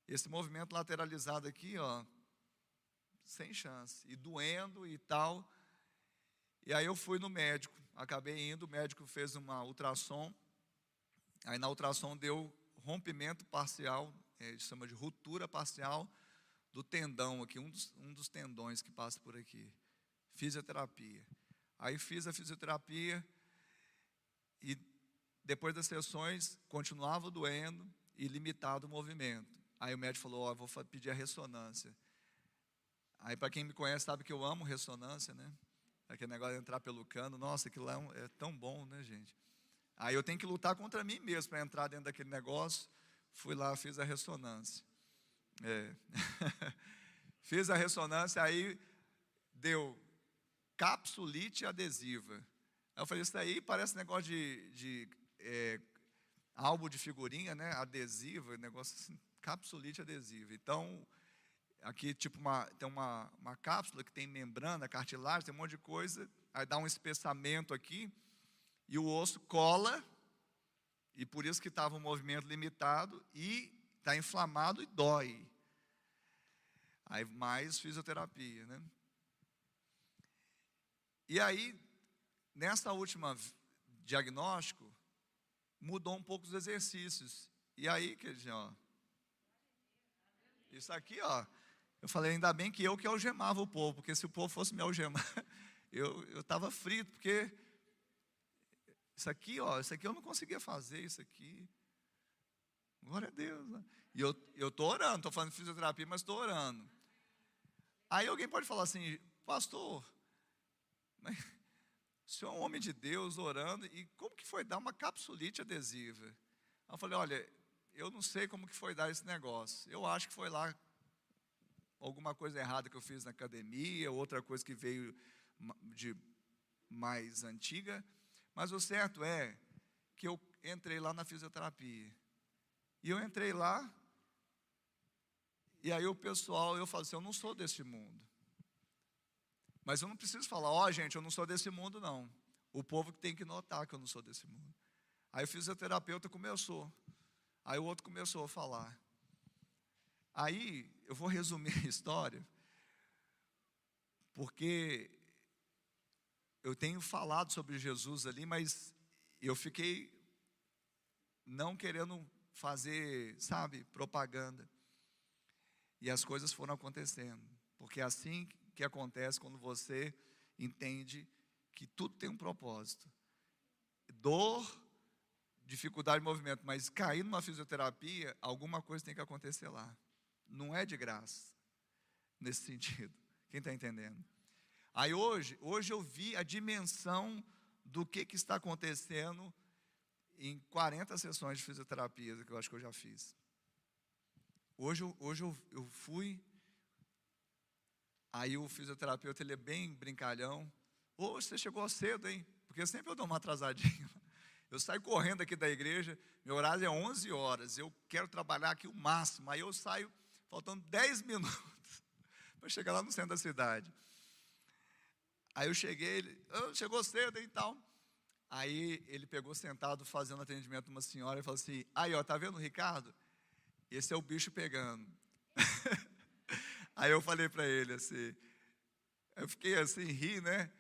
Esse movimento lateralizado aqui, ó, sem chance, e doendo e tal. E aí eu fui no médico, acabei indo, o médico fez uma ultrassom, aí na ultrassom deu rompimento parcial, é, chama de ruptura parcial do tendão aqui, um dos, um dos tendões que passa por aqui. Fisioterapia. Aí fiz a fisioterapia e depois das sessões continuava doendo e limitado o movimento. Aí o médico falou: Ó, oh, vou pedir a ressonância. Aí, para quem me conhece, sabe que eu amo ressonância, né? Aquele negócio de entrar pelo cano, nossa, aquilo lá é, um, é tão bom, né, gente? Aí eu tenho que lutar contra mim mesmo para entrar dentro daquele negócio. Fui lá, fiz a ressonância. É. fiz a ressonância, aí deu capsulite adesiva. Aí eu falei, isso aí parece negócio de, de é, álbum de figurinha, né? Adesiva, negócio assim, capsulite adesiva. Então, aqui tipo uma, tem uma, uma cápsula que tem membrana, cartilagem, tem um monte de coisa, aí dá um espessamento aqui, e o osso cola, e por isso que estava um movimento limitado, e está inflamado e dói. Aí mais fisioterapia, né? E aí, nessa última diagnóstico, mudou um pouco os exercícios. E aí, querido, ó, isso aqui, ó, eu falei, ainda bem que eu que algemava o povo, porque se o povo fosse me algemar, eu estava frito, porque isso aqui, ó, isso aqui eu não conseguia fazer, isso aqui. Glória a Deus. Né? E eu estou orando, estou falando fisioterapia, mas estou orando. Aí alguém pode falar assim, pastor, mas o senhor é um homem de Deus orando, e como que foi dar uma capsulite adesiva? Eu falei, olha, eu não sei como que foi dar esse negócio. Eu acho que foi lá alguma coisa errada que eu fiz na academia, outra coisa que veio de mais antiga, mas o certo é que eu entrei lá na fisioterapia. E eu entrei lá, e aí o pessoal, eu falo assim, eu não sou desse mundo. Mas eu não preciso falar, ó oh, gente, eu não sou desse mundo, não. O povo que tem que notar que eu não sou desse mundo. Aí o fisioterapeuta começou. Aí o outro começou a falar. Aí eu vou resumir a história, porque eu tenho falado sobre Jesus ali, mas eu fiquei não querendo fazer, sabe, propaganda. E as coisas foram acontecendo, porque é assim que acontece quando você entende que tudo tem um propósito. Dor, dificuldade de movimento, mas cair numa fisioterapia, alguma coisa tem que acontecer lá não é de graça, nesse sentido. Quem está entendendo? Aí hoje, hoje eu vi a dimensão do que, que está acontecendo em 40 sessões de fisioterapia que eu acho que eu já fiz. Hoje, hoje eu, eu fui, aí o fisioterapeuta ele é bem brincalhão. Hoje você chegou cedo, hein? Porque sempre eu dou uma atrasadinha. Eu saio correndo aqui da igreja, meu horário é 11 horas, eu quero trabalhar aqui o máximo. Aí eu saio faltando 10 minutos para chegar lá no centro da cidade. Aí eu cheguei, ele oh, chegou cedo e tal. Aí ele pegou sentado fazendo atendimento uma senhora e falou assim: Aí, ó, tá vendo o Ricardo? Esse é o bicho pegando. Aí eu falei para ele assim, eu fiquei assim, ri, né?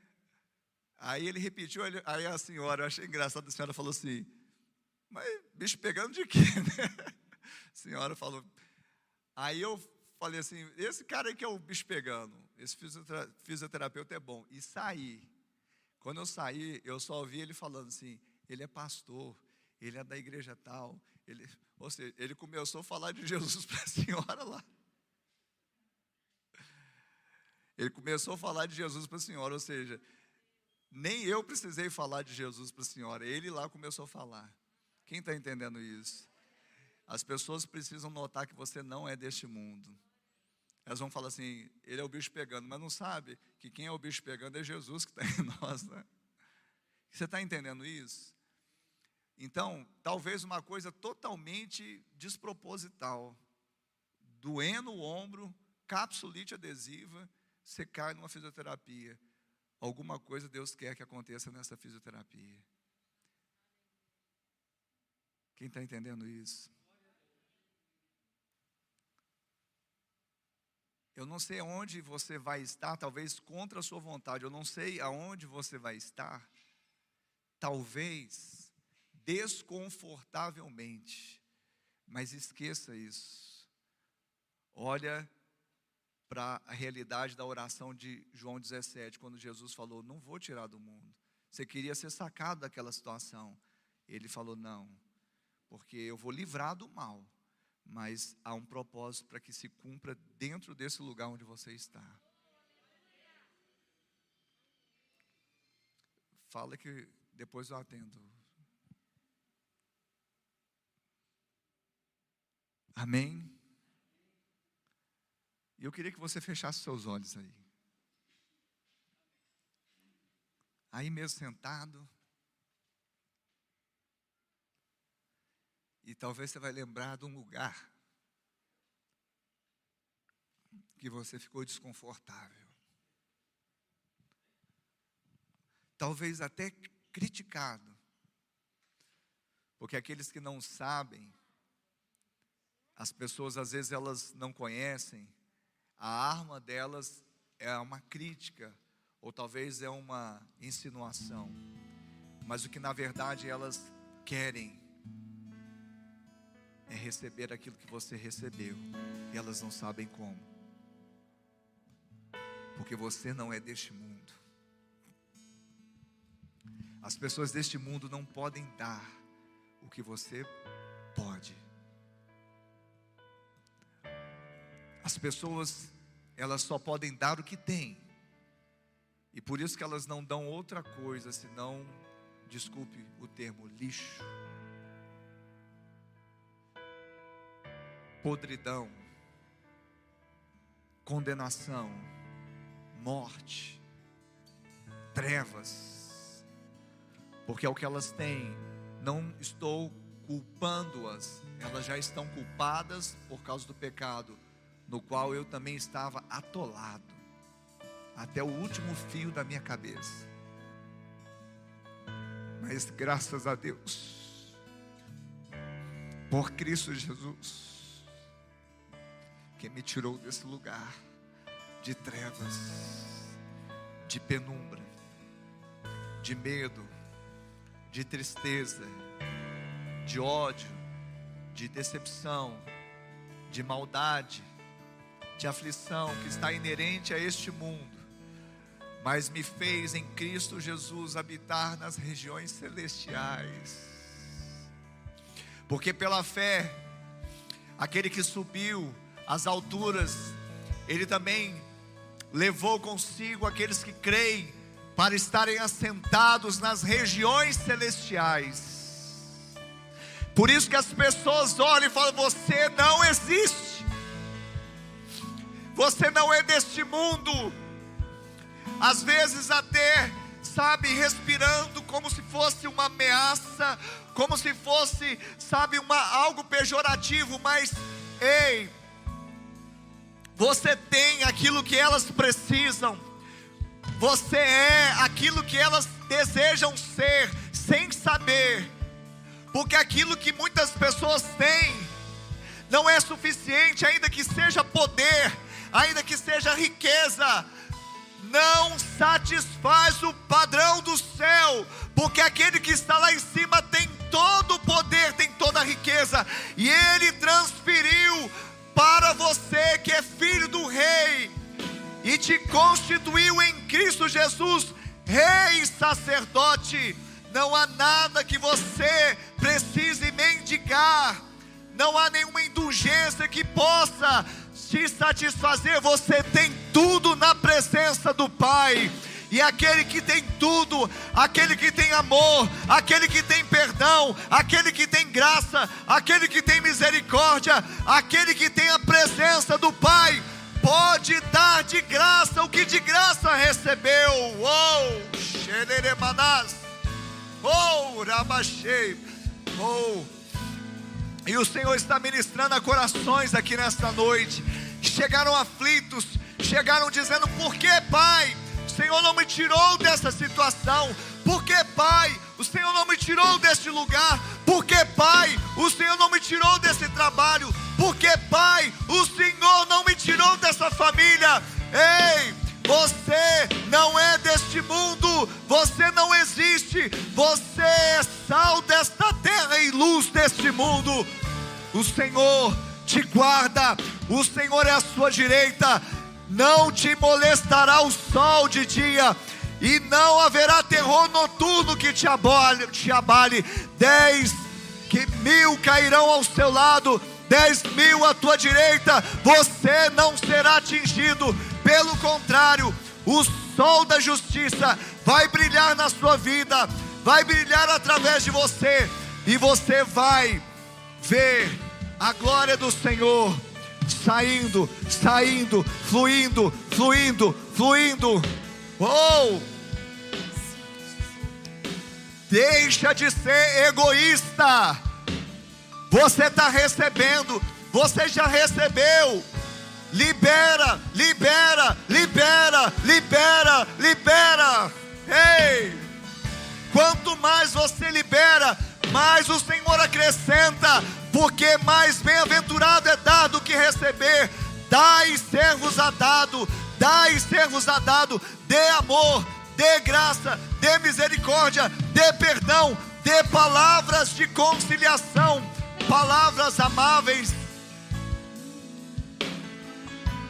Aí ele repetiu, aí a senhora, eu achei engraçado, a senhora falou assim, mas bicho pegando de quê, né? A senhora falou, Aí eu falei assim: esse cara aí que é o bicho pegando, esse fisioterapeuta é bom. E saí. Quando eu saí, eu só ouvi ele falando assim: ele é pastor, ele é da igreja tal. Ele, ou seja, ele começou a falar de Jesus para a senhora lá. Ele começou a falar de Jesus para a senhora, ou seja, nem eu precisei falar de Jesus para a senhora, ele lá começou a falar. Quem está entendendo isso? As pessoas precisam notar que você não é deste mundo. Elas vão falar assim: ele é o bicho pegando, mas não sabe que quem é o bicho pegando é Jesus que está em nós. Né? Você está entendendo isso? Então, talvez uma coisa totalmente desproposital, doendo o ombro, capsulite adesiva, você cai numa fisioterapia. Alguma coisa Deus quer que aconteça nessa fisioterapia. Quem está entendendo isso? Eu não sei aonde você vai estar, talvez contra a sua vontade. Eu não sei aonde você vai estar, talvez desconfortavelmente. Mas esqueça isso. Olha para a realidade da oração de João 17, quando Jesus falou: Não vou tirar do mundo. Você queria ser sacado daquela situação. Ele falou: Não, porque eu vou livrar do mal, mas há um propósito para que se cumpra dentro desse lugar onde você está. Fala que depois eu atendo. Amém? E eu queria que você fechasse seus olhos aí. Aí mesmo sentado. E talvez você vai lembrar de um lugar que você ficou desconfortável. Talvez até criticado. Porque aqueles que não sabem as pessoas às vezes elas não conhecem, a arma delas é uma crítica, ou talvez é uma insinuação, mas o que na verdade elas querem é receber aquilo que você recebeu, e elas não sabem como, porque você não é deste mundo. As pessoas deste mundo não podem dar o que você pode. As pessoas, elas só podem dar o que têm. E por isso que elas não dão outra coisa senão, desculpe o termo, lixo. Podridão, condenação, morte, trevas, porque é o que elas têm. Não estou culpando-as, elas já estão culpadas por causa do pecado no qual eu também estava atolado, até o último fio da minha cabeça. Mas graças a Deus, por Cristo Jesus, que me tirou desse lugar de trevas, de penumbra, de medo, de tristeza, de ódio, de decepção, de maldade, de aflição que está inerente a este mundo, mas me fez em Cristo Jesus habitar nas regiões celestiais. Porque pela fé, aquele que subiu às alturas, ele também levou consigo aqueles que creem para estarem assentados nas regiões celestiais. Por isso que as pessoas olham e falam: Você não existe. Você não é deste mundo. Às vezes até, sabe, respirando como se fosse uma ameaça, como se fosse, sabe, uma algo pejorativo, mas ei, você tem aquilo que elas precisam. Você é aquilo que elas desejam ser, sem saber. Porque aquilo que muitas pessoas têm não é suficiente, ainda que seja poder, ainda que seja riqueza, não satisfaz o padrão do céu, porque aquele que está lá em cima tem todo o poder, tem toda a riqueza, e ele transferiu para você que é filho do rei, e te constituiu em Cristo Jesus, rei sacerdote. Não há nada que você precise mendigar, não há nenhuma indulgência que possa te satisfazer, você tem tudo na presença do Pai. E aquele que tem tudo, aquele que tem amor, aquele que tem perdão, aquele que tem graça, aquele que tem misericórdia, aquele que tem a presença do Pai, pode dar de graça o que de graça recebeu. Oh, xereremanás. Oh, rabachei. Oh, e o Senhor está ministrando a corações aqui nesta noite. Chegaram aflitos, chegaram dizendo: Por que, Pai? Senhor não me tirou dessa situação. Por que, Pai? O Senhor não me tirou deste lugar. Por que, Pai? O Senhor não me tirou desse trabalho. Por que, Pai? O Senhor não me tirou dessa família. Ei, você não é deste mundo, você não existe, você é sal desta terra e luz deste mundo. O Senhor te guarda, o Senhor é a sua direita, não te molestará o sol de dia, e não haverá terror noturno que te abale, te abale. Dez que mil cairão ao seu lado, dez mil à tua direita, você não será atingido. Pelo contrário, o sol da justiça vai brilhar na sua vida, vai brilhar através de você, e você vai ver a glória do Senhor saindo, saindo, fluindo, fluindo, fluindo. Oh! Deixa de ser egoísta. Você está recebendo, você já recebeu. Libera, libera, libera, libera, libera. Ei! Quanto mais você libera, mais o Senhor acrescenta, porque mais bem-aventurado é dar do que receber. Dai servos a dado, dai servos a dado, dê amor, dê graça, dê misericórdia, dê perdão, dê palavras de conciliação, palavras amáveis.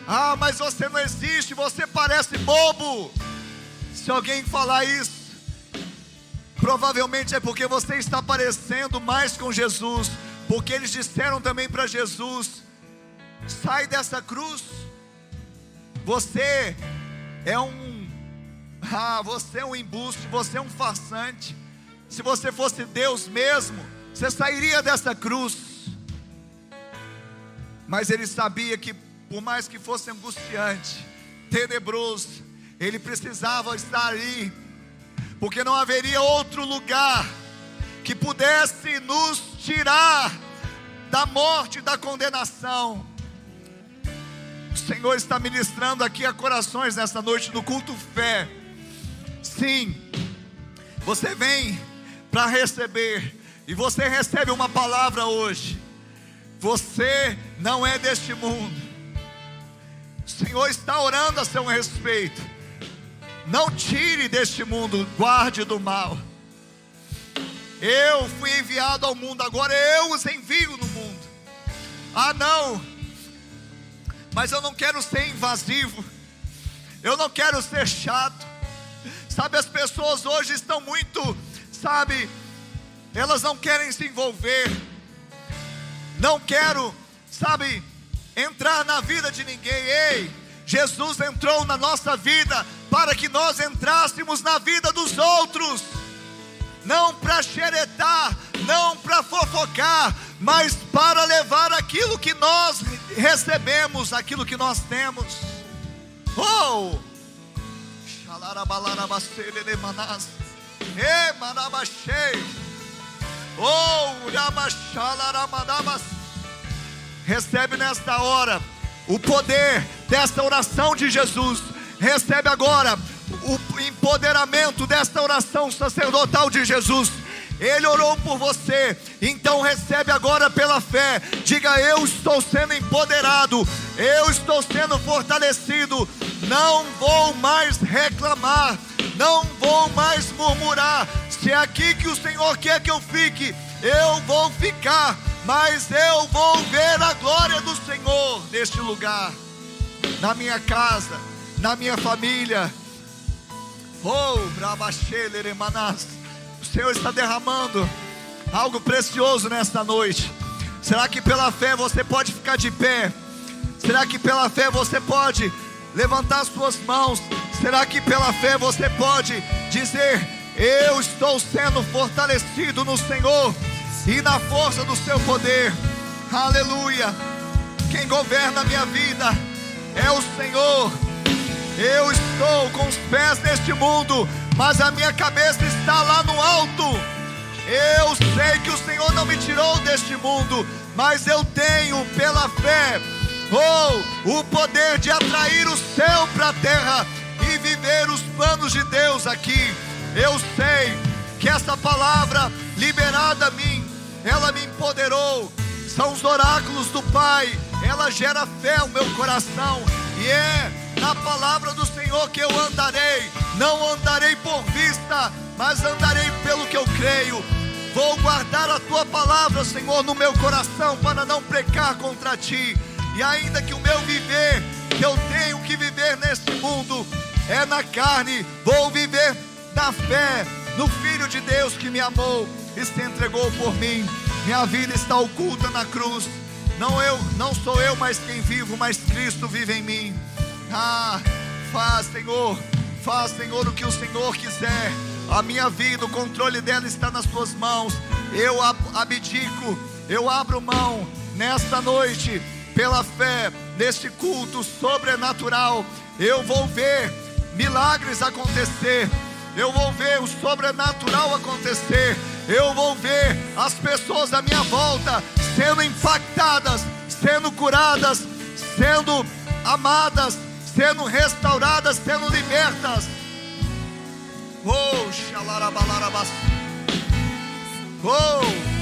Ah, mas você não existe, você parece bobo. Se alguém falar isso, provavelmente é porque você está parecendo mais com Jesus, porque eles disseram também para Jesus: sai dessa cruz, você é um ah, você é um embuste, você é um farsante. Se você fosse Deus mesmo, você sairia dessa cruz. Mas ele sabia que, por mais que fosse angustiante, tenebroso, ele precisava estar ali, porque não haveria outro lugar que pudesse nos tirar da morte, da condenação. O Senhor está ministrando aqui a corações nessa noite do culto fé. Sim, você vem para receber, e você recebe uma palavra hoje. Você não é deste mundo. O Senhor está orando a seu respeito. Não tire deste mundo, guarde do mal. Eu fui enviado ao mundo, agora eu os envio no mundo. Ah, não, mas eu não quero ser invasivo, eu não quero ser chato. Sabe, as pessoas hoje estão muito, sabe, elas não querem se envolver, não quero, sabe, entrar na vida de ninguém. Ei, Jesus entrou na nossa vida para que nós entrássemos na vida dos outros, não para xeretar, não para fofocar, mas para levar aquilo que nós recebemos, aquilo que nós temos. Oh! Recebe nesta hora o poder desta oração de Jesus. Recebe agora o empoderamento desta oração sacerdotal de Jesus. Ele orou por você, então recebe agora pela fé. Diga: Eu estou sendo empoderado, eu estou sendo fortalecido. Não vou mais reclamar, não vou mais murmurar. Se é aqui que o Senhor quer que eu fique, eu vou ficar, mas eu vou ver a glória do Senhor neste lugar, na minha casa, na minha família. Oh, Brabachele, Manas. O Senhor está derramando algo precioso nesta noite. Será que pela fé você pode ficar de pé? Será que pela fé você pode levantar suas mãos? Será que pela fé você pode dizer: Eu estou sendo fortalecido no Senhor e na força do seu poder? Aleluia! Quem governa a minha vida é o Senhor. Eu estou com os pés neste mundo, mas a minha cabeça está lá no alto. Eu sei que o Senhor não me tirou deste mundo, mas eu tenho pela fé Oh, o poder de atrair o céu para a terra e viver os planos de Deus aqui. Eu sei que essa palavra liberada a mim, ela me empoderou. São os oráculos do Pai, ela gera fé no meu coração, e é na palavra do Senhor que eu andarei. Não andarei por vista, mas andarei pelo que eu creio. Vou guardar a tua palavra, Senhor, no meu coração para não pecar contra ti. E ainda que o meu viver, que eu tenho que viver neste mundo, é na carne, vou viver na fé, no Filho de Deus que me amou e se entregou por mim. Minha vida está oculta na cruz. Não eu, não sou eu mais quem vivo, mas Cristo vive em mim. Ah, faz, Senhor, faz, Senhor, o que o Senhor quiser. A minha vida, o controle dela está nas tuas mãos. Eu abdico, eu abro mão nesta noite, pela fé, neste culto sobrenatural. Eu vou ver milagres acontecer. Eu vou ver o sobrenatural acontecer. Eu vou ver as pessoas à minha volta sendo impactadas, sendo curadas, sendo amadas, sendo restauradas, sendo libertas. Oh, xalarabalarabas. Oh.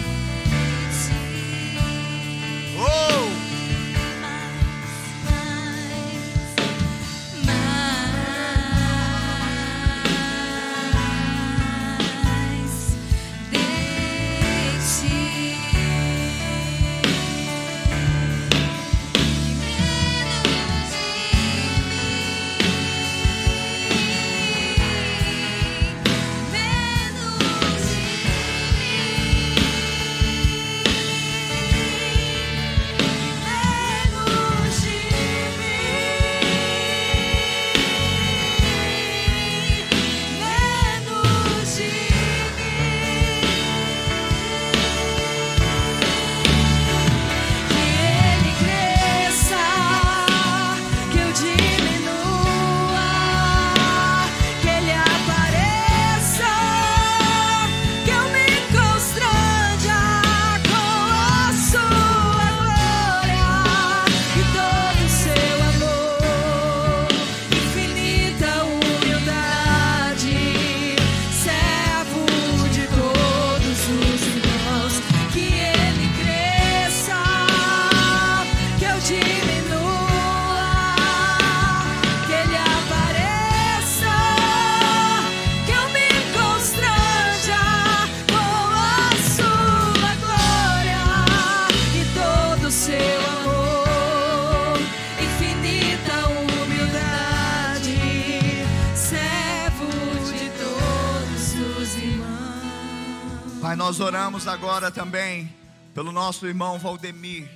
Oramos agora também pelo nosso irmão Valdemir.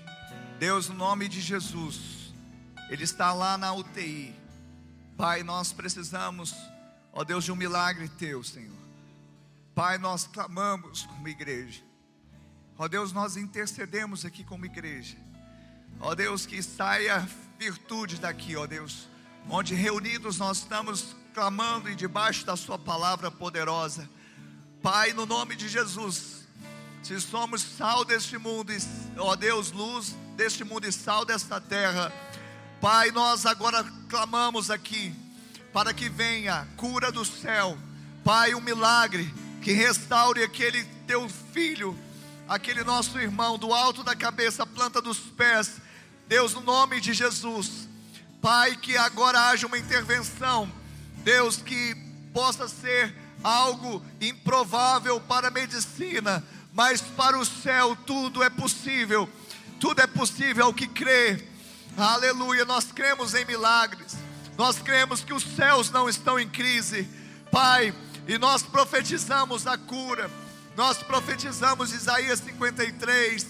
Deus, no nome de Jesus, ele está lá na UTI. Pai, nós precisamos, ó Deus, de um milagre teu, Senhor. Pai, nós clamamos como igreja. Ó Deus, nós intercedemos aqui como igreja. Ó Deus, que saia virtude daqui, ó Deus, onde reunidos nós estamos clamando e debaixo da Sua palavra poderosa. Pai, no nome de Jesus, se somos sal deste mundo, ó Deus, luz deste mundo e sal desta terra, Pai, nós agora clamamos aqui para que venha cura do céu, Pai, um milagre que restaure aquele teu filho, aquele nosso irmão, do alto da cabeça, planta dos pés, Deus, no nome de Jesus, Pai, que agora haja uma intervenção, Deus, que possa ser algo improvável para a medicina, mas para o céu tudo é possível. Tudo é possível ao que crê. Aleluia. Nós cremos em milagres. Nós cremos que os céus não estão em crise. Pai, e nós profetizamos a cura. Nós profetizamos Isaías 53,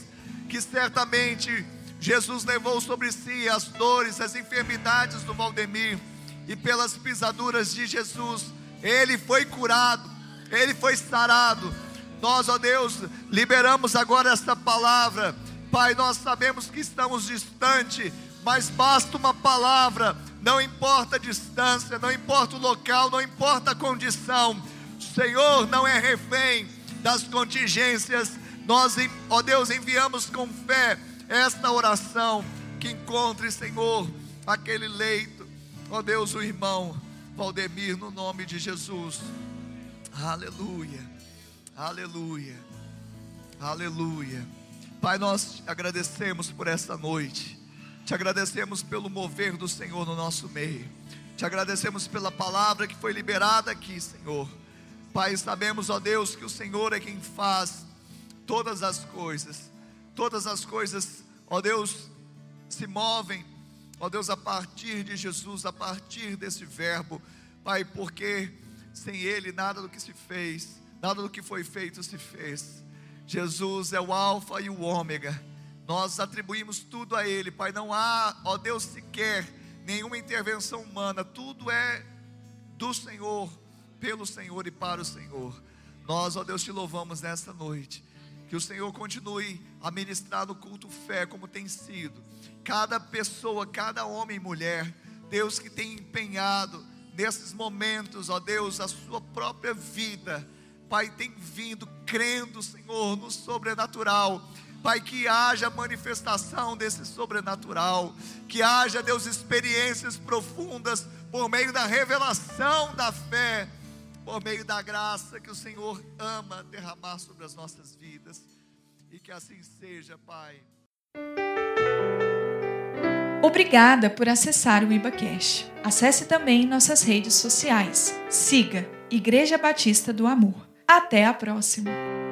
que certamente Jesus levou sobre si as dores, as enfermidades do Valdemir, e pelas pisaduras de Jesus ele foi curado, ele foi sarado. Nós, ó Deus, liberamos agora esta palavra. Pai, nós sabemos que estamos distante, mas basta uma palavra, não importa a distância, não importa o local, não importa a condição. O Senhor não é refém das contingências. Nós, ó Deus, enviamos com fé esta oração. que encontre, Senhor, aquele leito. Ó Deus, o irmão Valdemir, no nome de Jesus. Aleluia, aleluia, aleluia. Pai, nós agradecemos por esta noite. Te agradecemos pelo mover do Senhor no nosso meio. Te agradecemos pela palavra que foi liberada aqui, Senhor. Pai, sabemos, ó Deus, que o Senhor é quem faz todas as coisas. Todas as coisas, ó Deus, se movem, ó Deus, a partir de Jesus, a partir desse verbo. Pai, porque sem Ele nada do que se fez, nada do que foi feito se fez. Jesus é o Alfa e o Ômega. Nós atribuímos tudo a Ele, Pai. Não há, ó Deus, sequer nenhuma intervenção humana. Tudo é do Senhor, pelo Senhor e para o Senhor. Nós, ó Deus, te louvamos nesta noite. Que o Senhor continue a ministrar no culto fé, como tem sido. Cada pessoa, cada homem e mulher, Deus que tem empenhado nesses momentos, ó Deus, a sua própria vida. Pai, tem vindo crendo, Senhor, no sobrenatural. Pai, que haja manifestação desse sobrenatural, que haja, Deus, experiências profundas por meio da revelação da fé, por meio da graça que o Senhor ama derramar sobre as nossas vidas, e que assim seja, Pai. Obrigada por acessar o IbaCast. Acesse também nossas redes sociais. Siga Igreja Batista do Amor. Até a próxima!